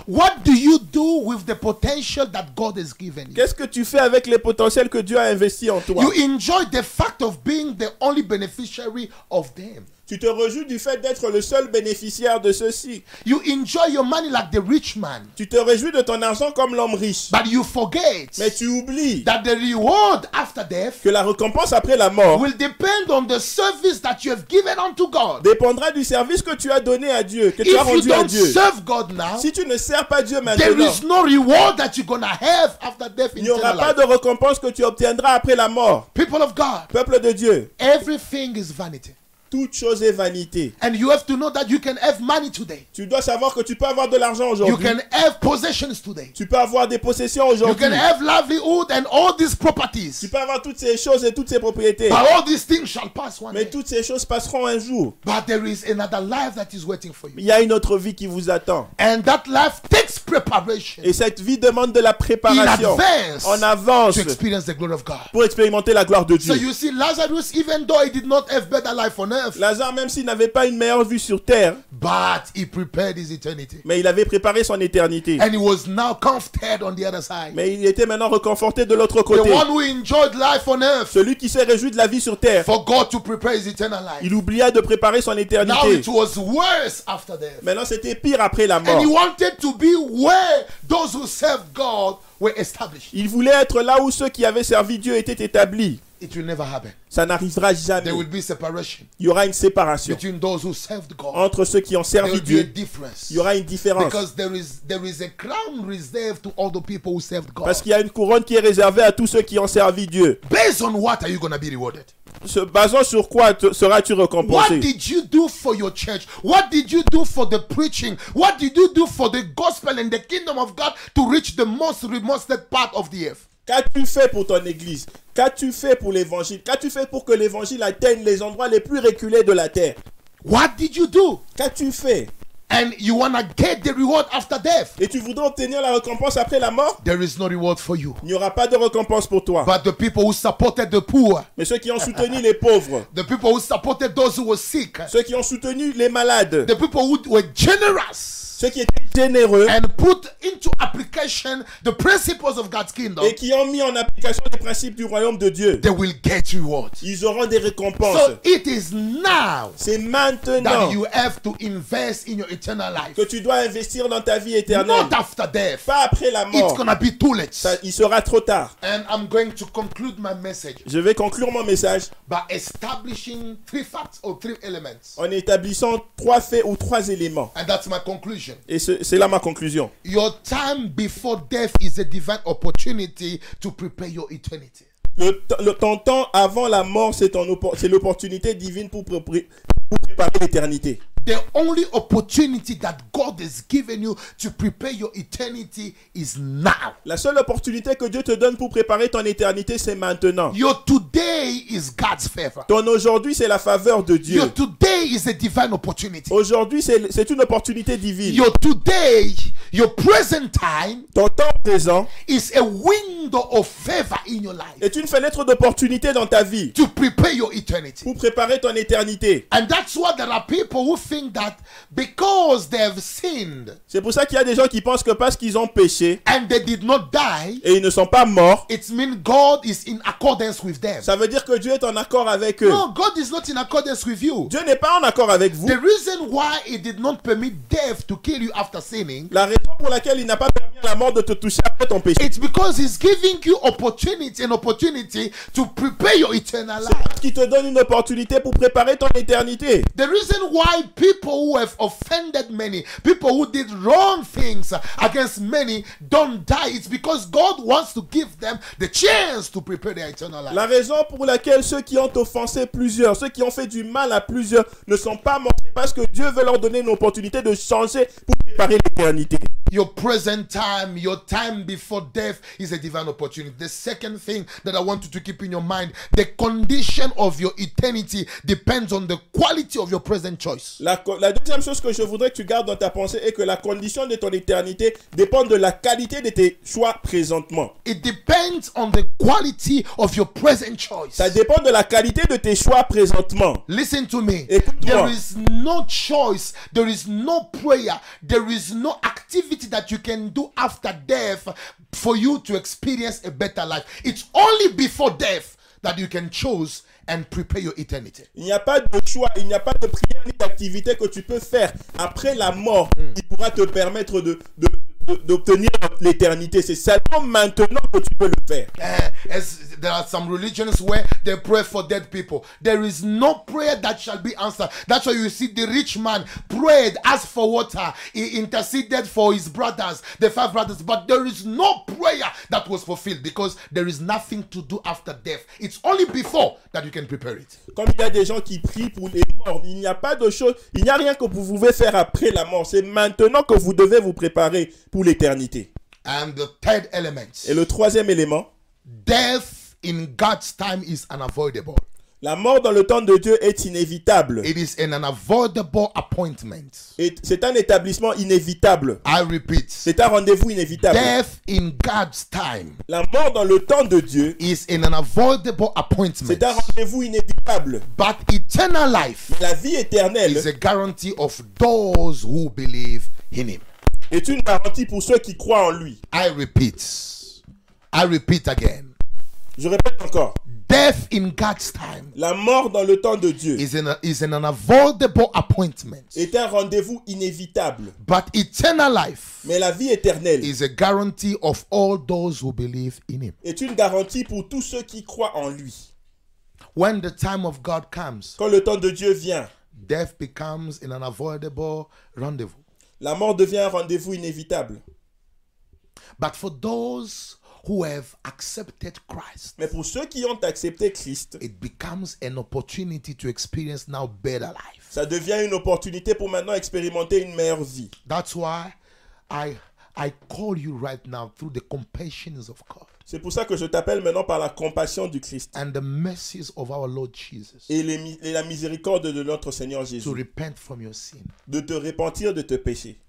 What do you do with the potential that God has given you? Qu'est-ce que tu fais avec les potentiels que Dieu a investis en toi? You enjoy the fact of being the only beneficiary of them. Tu te réjouis du fait d'être le seul bénéficiaire de ceci. You enjoy your money like the rich man, Tu te réjouis de ton argent comme l'homme riche. but you forget Mais tu oublies that the reward after death que la récompense après la mort will depend on the service that you have given unto God. dépendra du service que tu as donné à Dieu, que tu as If you rendu à don't Dieu. serve God now, Si tu ne sers pas Dieu there maintenant, is no reward that you're gonna have after death in il n'y aura pas life. de récompense que tu obtiendras après la mort. People of God, Peuple de Dieu, everything is vanity. Toute chose est vanité. And you have to know that you can have money today. Tu dois savoir que tu peux avoir de l'argent You aujourd'hui. can have possessions today. Tu peux avoir des possessions You aujourd'hui. can have livelihood and all these properties. Tu peux avoir toutes ces choses et toutes ces propriétés. But all these things shall pass one Mais day. toutes ces choses passeront un jour. But there is another life that is waiting for Il you. y a une autre vie qui vous attend. And that life takes preparation Et cette vie demande de la in préparation advance en avance to experience the glory of God. pour expérimenter la gloire de So Dieu. you see, Lazarus, even though he did not have better life on earth, Lazare, même s'il n'avait pas une meilleure vue sur terre, but he prepared his eternity. mais il avait préparé son éternité. And he was now comforted on the other side. Mais il était maintenant reconforté de l'autre The côté. one who enjoyed life on earth Celui qui s'est réjoui de la vie sur terre, forgot to prepare his eternal life. il oublia de préparer son Now éternité. it was worse after death. Maintenant, c'était pire après la And he mort. wanted to be where those who serve God were established. Il voulait être là où ceux qui avaient servi Dieu étaient établis. It will never happen. Ça n'arrivera jamais. There will be separation Il y aura une séparation between those who served God. entre ceux qui ont servi Dieu. Il y aura une différence. Because there is there is a crown reserved to all the people who served God. Parce qu'il y a une couronne qui est réservée à tous ceux qui ont servi Dieu. What? Se basant sur quoi seras-tu What récompensé did you do for your church? What did you do for the preaching? What did you do for the gospel and the kingdom of God to reach the most remote part of the earth? Qu'as-tu fait pour ton église? Qu'as-tu fait pour l'évangile? Qu'as-tu fait pour que l'évangile atteigne les endroits les plus reculés de la terre? What did you do? Qu'as-tu fait? And you want to get the reward after death? Et tu voudrais obtenir la récompense après la mort? There is no reward for you. Il n'y aura pas de récompense pour toi. But the people who supported the poor, Mais ceux qui ont soutenu les pauvres, the people who supported those who were sick, ceux qui ont soutenu les malades, the people who were generous ceux qui étaient généreux and put into application the principles of God's kingdom, et qui ont mis en application les principes du royaume de Dieu, they will get rewards. ils auront des récompenses. So it is now C'est that maintenant you have to invest in your eternal life. que tu dois investir dans ta vie éternelle. Not after death. Pas après la It's mort. gonna be too late. Ça- il sera trop tard. And I'm going to conclude my message Je vais conclure mon message by establishing three facts or three elements. en établissant trois faits ou trois éléments. And that's my conclusion. Et ce- c'est là ma conclusion. Your time before death is a divine opportunity to prepare your eternity. Le, le- ton temps avant la mort, c'est l'opportunité divine pour, pour préparer l'éternité. The only opportunity that God has given you to prepare your eternity is now. La seule opportunité que Dieu te donne pour préparer ton éternité, c'est maintenant. Your today is God's favor. Ton aujourd'hui, c'est la faveur de Dieu. Your today is a divine opportunity. Aujourd'hui, c'est une opportunité divine. Your today, your present time Ton temps présent is a window of favor in your life est une fenêtre d'opportunité dans ta vie to prepare your eternity. pour préparer ton éternité. And that's why there are people who think that because they have sinned C'est pour ça qu'il y a des gens qui pensent que parce qu'ils ont péché and they did not die, et ils ne sont pas morts, it means God is in accordance with them. ça veut dire que Dieu est en accord avec eux. No, God is not in accordance with you. Dieu n'est pas en accord avec vous. The reason why He did not permit death to kill you after sinning La raison pour laquelle il n'a pas permis la mort de te toucher après ton péché. It's because He's giving you opportunity and opportunity to prepare your eternal life. Parce qu'il te donne une opportunité pour préparer ton éternité. The reason why people who have offended many, people who did wrong things against many, don't die, it's because God wants to give them the chance to prepare their eternal life. La raison pour laquelle ceux qui ont offensé plusieurs, ceux qui ont fait du mal à plusieurs ne sont pas morts, c'est parce que Dieu veut leur donner une opportunité de changer pour préparer l'éternité. Your present time, your time before death is a divine opportunity. The second thing that I want you to keep in your mind the condition of your eternity depends on the quality of your present choice. La, deuxième chose que je voudrais que tu gardes dans ta pensée est que la condition de ton éternité dépend de la qualité de tes choix présentement. It depends on the quality of your present choice. Ça dépend de la qualité de tes choix présentement. Listen to me. Écoute-moi. There is no choice, there is no prayer, there is no activity that you can do after death for you to experience a better life. It's only before death that you can choose and prepare your eternity. Il n'y a pas de choix, il n'y a pas de prière ni d'activité que tu peux faire après la mort qui pourra te permettre de- d'obtenir l'éternité. C'est seulement maintenant que tu peux le faire. Eh, as there are some religions where they pray for dead people. There is no prayer that shall be answered. That's why you see the rich man prayed, asked for water, he interceded for his brothers, the five brothers, but there is no prayer that was fulfilled because there is nothing to do after death. It's only before that you can prepare it. Comme il y a des gens qui prient pour les morts, il n'y a pas de chose, il n'y a rien que vous pouvez faire après la mort. C'est maintenant que vous devez vous préparer pour l'éternité. And the third element, Et le troisième élément, death in God's time is unavoidable. la mort dans le temps de Dieu est inévitable. It is an unavoidable appointment. C'est un établissement inévitable. I repeat, C'est un rendez-vous inévitable. death in God's time La mort dans le temps de Dieu, is an unavoidable appointment. c'est un rendez-vous inévitable. But eternal life La vie éternelle is a guarantee of those who believe in Him. Est une garantie pour ceux qui croient en lui. I repeat, I repeat again. Je répète encore. Death in God's time La mort dans le temps de Dieu is an, is an unavoidable appointment. est un rendez-vous inévitable. But eternal life Mais la vie éternelle is a guarantee of all those who believe in Him. est une garantie pour tous ceux qui croient en lui. When the time of God comes, Quand le temps de Dieu vient, death becomes an unavoidable rendezvous. La mort devient un rendez-vous inévitable. But for those who have accepted Christ, Mais pour ceux qui ont accepté Christ, it becomes an opportunity to experience now better life. ça devient une opportunité pour maintenant expérimenter une meilleure vie. That's why I I call you right now through the compassions of God C'est pour ça que je t'appelle maintenant par la compassion du Christ and the mercies of our Lord Jesus et, les mi- et la miséricorde de notre Seigneur to Jésus. repent from your sin, De te repentir de tes péchés.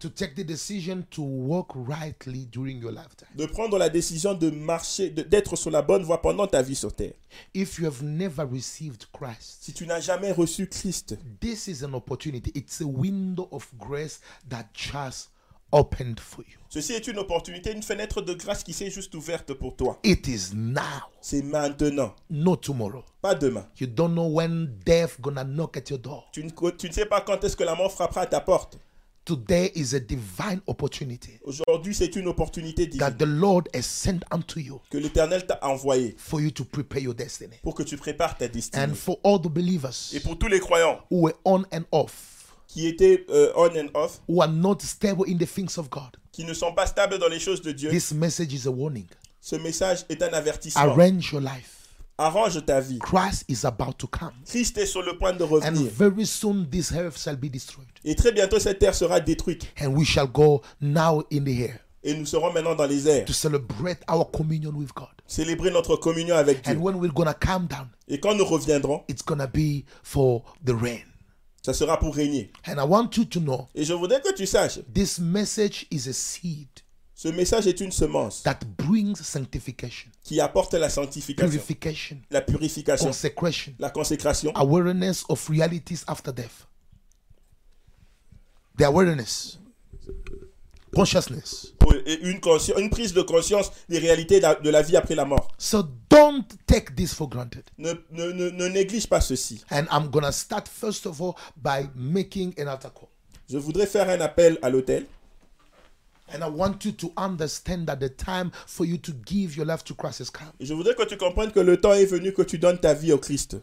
to take the decision to walk rightly during your lifetime. De prendre la décision de marcher, d'être sur la bonne voie pendant ta vie sur terre. If you have never received Christ, Si tu n'as jamais reçu Christ, this is an opportunity. It's a window of grace that just opened for you. ceci est une opportunité, une fenêtre de grâce qui s'est juste ouverte pour toi. It is now, C'est maintenant, not tomorrow. pas demain. You don't know when death gonna knock at your door. Tu ne, tu ne sais pas quand est-ce que la mort frappera à ta porte. Today is a divine opportunity Aujourd'hui, c'est une opportunité divine that the Lord has sent unto you que l'Éternel t'a envoyé for you to prepare your destiny. pour que tu prépares ta destinée. And for all the believers Et pour tous les croyants who were on and off, qui étaient euh, on and off, who are not stable in the things of God, qui ne sont pas stables dans les choses de Dieu, this message is a warning. ce message est un avertissement. Arrange your life. Arrange ta vie. Christ is about to come. Christ est sur le point de And revenir. very soon this earth shall be destroyed. Et très bientôt, cette terre sera détruite. And we shall go now in the air Et nous serons maintenant dans les airs. to celebrate our communion with God. Célébrer notre communion avec Dieu. And when we're gonna come down, Et quand nous reviendrons, it's gonna be for the rain. Ça sera pour régner. And I want you to know Et je voudrais que tu saches, this message is a seed ce message est une semence that brings sanctification, qui apporte la sanctification, purification, la purification, consecration, la consécration, awareness of realities after death. The awareness, consciousness. et une, une prise de conscience des réalités de la vie après la mort. So don't take this for granted. Ne, ne, ne, ne néglige pas ceci. And I'm gonna start first of all by making an altar call. Je voudrais faire un appel à l'hôtel. And I want you to understand that the time for you to give your life to Christ has come. Et je voudrais que tu comprennes que le temps est venu que tu donnes ta vie au Christ.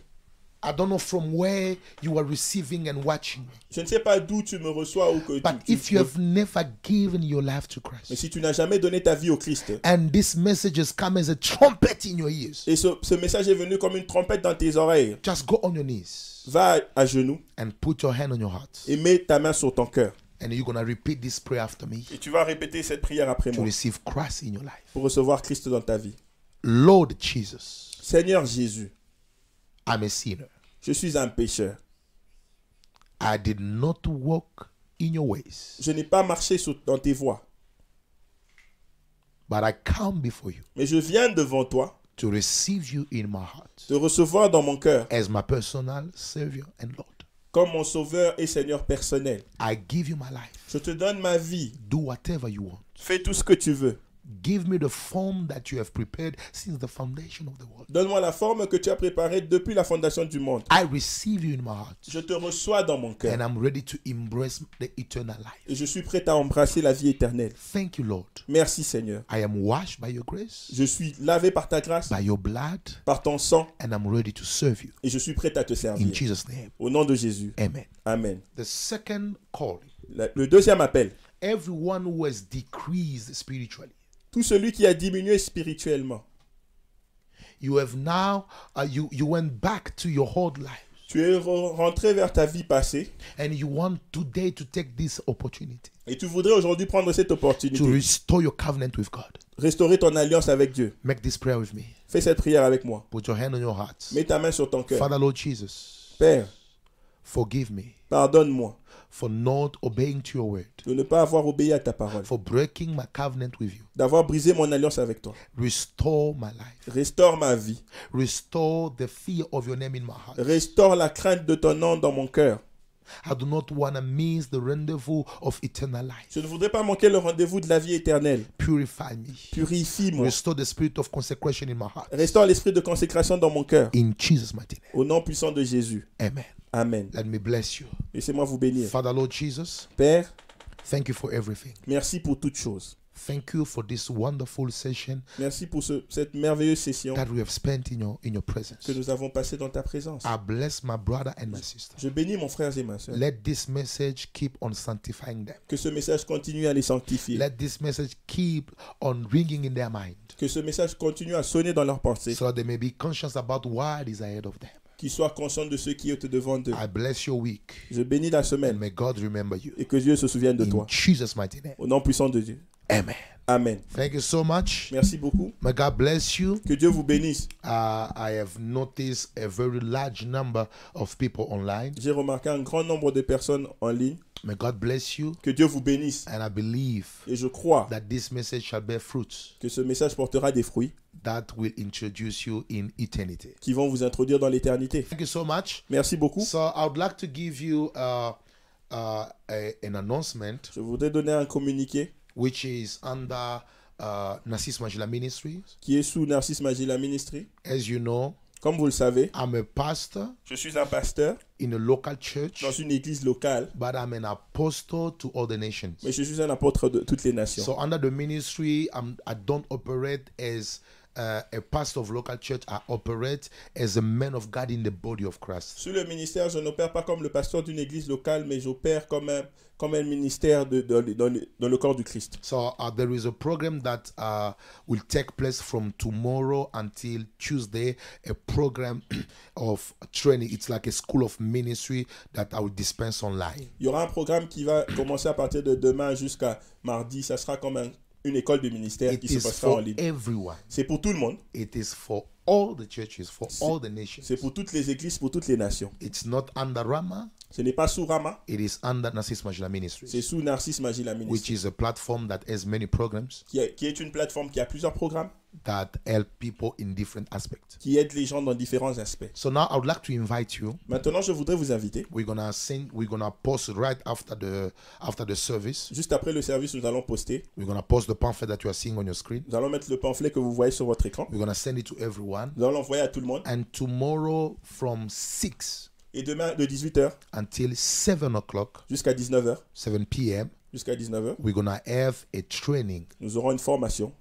I don't know from where you are receiving and watching Je ne sais pas d'où tu me reçois ou que but tu, if you have never given your life to Mais Christ, si tu n'as jamais donné ta vie au Christ, and this message has come as a trumpet in your ears, et ce, ce message est venu comme une trompette dans tes oreilles, just go on your knees va à, genoux and put your hand on your heart. et mets ta main sur ton cœur. And you're going to repeat this prayer after me Et tu vas répéter cette prière après to moi receive Christ in your life. pour recevoir Christ dans ta vie. Lord Jesus, Seigneur Jésus, I'm a sinner. je suis un pécheur. I did not walk in your ways, Je n'ai pas marché sur- dans tes voies, but I come before you mais je viens devant toi to receive you in my heart te recevoir dans mon cœur as my personal Savior and Lord. comme mon sauveur et Seigneur personnel. I give you my life. Je te donne ma vie. Do whatever you want. Fais tout ce que tu veux. Give me the form that you have prepared since the foundation of the world. Donne-moi la forme que tu as préparée depuis la fondation du monde. I receive you in my heart, Je te reçois dans mon cœur and I'm ready to embrace the eternal life. et je suis prêt à embrasser la vie éternelle. Thank you, Lord. Merci Seigneur. I am washed by your grace, Je suis lavé par ta grâce, by your blood, par ton sang and I'm ready to serve you. et je suis prêt à te In servir. Jesus' name, Au nom de Jésus. amen. Amen. The second call Le deuxième appel. everyone who has decreased spiritually. Tout celui qui a diminué spirituellement. You have now, uh, you, you went back to your old life. Tu es re- rentré vers ta vie passée And you want today to take this opportunity et tu voudrais aujourd'hui prendre cette to opportunité. restore your covenant with God. Restaurer ton alliance avec Dieu. Make this prayer with me. Fais cette prière avec moi. Put your hand on your heart. Mets ta main sur ton cœur. Father, Lord Jesus, Père, forgive me pardonne-moi for not obeying to your word, de ne pas avoir obéi à ta parole, for breaking my covenant with you. d'avoir brisé mon alliance avec toi. Restore my life. Restaure ma vie. Restore the fear of your name in my heart. Restaure la crainte de ton nom dans mon cœur. I do not want to miss the rendezvous of eternal life. Je ne voudrais pas manquer le rendez-vous de la vie éternelle. Purify me. Purifie-moi. Restore the spirit of consecration in my heart. Restaure l'esprit de consécration dans mon cœur. In Jesus' mighty name. Au nom puissant de Jésus. Amen. Amen. Let me bless you. Laissez-moi vous bénir. Father, Lord Jesus, Père, thank you for everything. merci pour toutes choses. Thank you for this wonderful session Merci pour ce- cette merveilleuse session that we have spent in your in your presence. que nous avons passée dans ta présence. I bless my brother and my sister. Je bénis mon frère et ma soeur. Let this message keep on sanctifying them. Que ce message continue à les sanctifier. Let this message keep on ringing in their mind Que ce message continue à sonner dans leurs pensées. so they may be conscious about what is ahead of them. Qu'ils soient conscients de ce qui est devant d'eux. I bless your week Je bénis la and semaine may God remember you. et que Dieu se souvienne de In toi. Jesus' mighty name. Au nom puissant de Dieu. Amen. Amen. Thank you so much. Merci beaucoup. May God bless you. Que Dieu vous bénisse. Uh, I have noticed a very large number of people online. J'ai remarqué un grand nombre de personnes en ligne. May God bless you. Que Dieu vous bénisse. And I believe Et je crois that this message shall bear fruits que ce message portera des fruits that will introduce you in eternity. qui vont vous introduire dans l'éternité. Thank you so much. Merci beaucoup. So I would like to give you uh, uh, a, an announcement Je voudrais donner un communiqué which is under uh, Nassis Majila Ministries. qui est sous Narcisse Magila Ministry. As you know, Comme vous le savez, I'm a pastor je suis un pasteur in a local church, dans une église locale, but I'm an apostle to all the nations. mais je suis un apôtre de toutes les nations. So under the ministry, I'm, I don't operate as uh, a pastor of local church. I operate as a man of God in the body of Christ. Sous le ministère, je n'opère pas comme le pasteur d'une église locale, mais j'opère comme un, comme un ministère de, dans, le- dans le- dans le corps du Christ. So uh, there is a program that uh, will take place from tomorrow until Tuesday. A program of training. It's like a school of ministry that I will dispense online. Il y aura un programme qui va commencer à partir de demain jusqu'à mardi. Ça sera comme un- une école de ministère It qui se passera en ligne. C'est pour tout le monde. It is for all the churches, for all the nations. C'est pour toutes les églises, pour toutes les nations. It's not under Rama. Ce n'est pas sous Rama, It is under Nassis Majila c'est Ministries, sous Narcisse Magila which Ministry, is a platform that has many programs qui est, qui est une plateforme qui a plusieurs programmes, that help people in different aspects. qui aide les gens dans différents aspects. So now I would like to invite you. Maintenant, je voudrais vous inviter. We're gonna send. We're gonna post right after the after the service. Juste après le service, nous allons poster. We're gonna post the pamphlet that you are seeing on your screen. Nous allons mettre le pamphlet que vous voyez sur votre écran. We're gonna send it to everyone. Nous allons l'envoyer à tout le monde. And tomorrow from six Et demain, de 18h until seven o'clock, jusqu'à 19h, seven p.m., jusqu'à 19h. we're to have a training, Nous aurons une formation.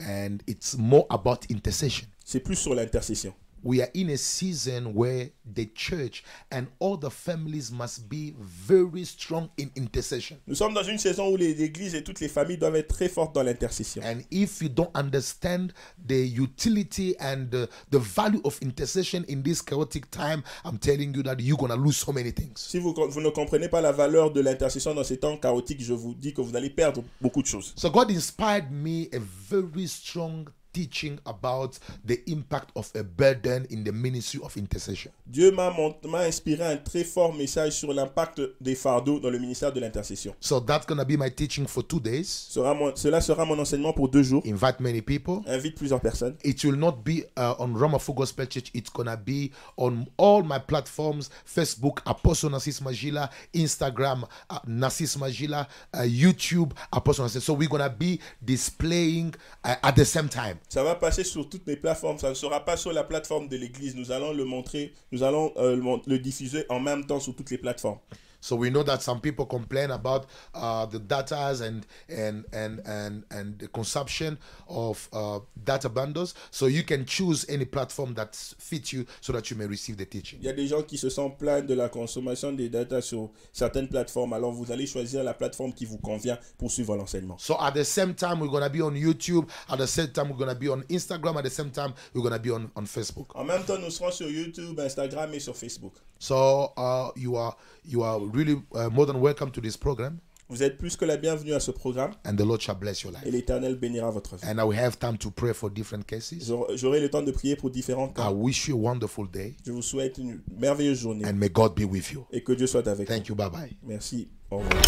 and it's more about intercession. C'est plus sur l'intercession. We are in a season where the church and all the families must be very strong in intercession. Nous sommes dans une saison où les églises et toutes les familles doivent être très fortes dans l'intercession. And if you don't understand the utility and the, the value of intercession in this chaotic time, I'm telling you that you're going to lose so many things. Si vous, vous ne comprenez pas la valeur de l'intercession dans ces temps chaotiques, je vous dis que vous allez perdre beaucoup de choses. So God inspired me a very strong teaching about the impact of a burden in the ministry of intercession. Dieu m'a inspiré un très fort message sur l'impact des fardeaux dans le ministère de l'intercession. So that's to be my teaching for two days. Sera mon- Cela sera mon enseignement pour deux jours. Invite many people. Invite plusieurs personnes. It will not be uh, on Ramafu Gospel Church. It's gonna be on all my platforms: Facebook, Apostle Nassis Magila, Instagram, uh, Nassis Magila, uh, YouTube, Apostle Nassis. So we're gonna be displaying uh, at the same time. Ça va passer sur toutes les plateformes. Ça ne sera pas sur la plateforme de l'église. Nous allons le montrer. Nous allons euh, le, diffuser en même temps sur toutes les plateformes. So we know that some people complain about uh, the datas and and and and and the consumption of uh, data bundles. So you can choose any platform that fits you, so that you may receive the teaching. Il y a des gens qui se sentent plaindre de la consommation des data sur certaines plateformes. Alors vous allez choisir la plateforme qui vous convient pour suivre l'enseignement. So at the same time, we're gonna be on YouTube. At the same time, we're gonna be on Instagram. At the same time, we're gonna be on, on Facebook. En même temps, nous serons sur YouTube, Instagram et sur Facebook. So uh, you are you are really uh, more than welcome to this program, Vous êtes plus que la bienvenue à ce programme and the Lord shall bless your et life. l'Éternel bénira votre vie. And I will have time to pray for different cases. J'aurai le temps de prier pour différents I cas. wish you a wonderful day, Je vous souhaite une merveilleuse journée and may God be with you. et que Dieu soit avec vous. Thank you. Bye bye. Merci. Au revoir.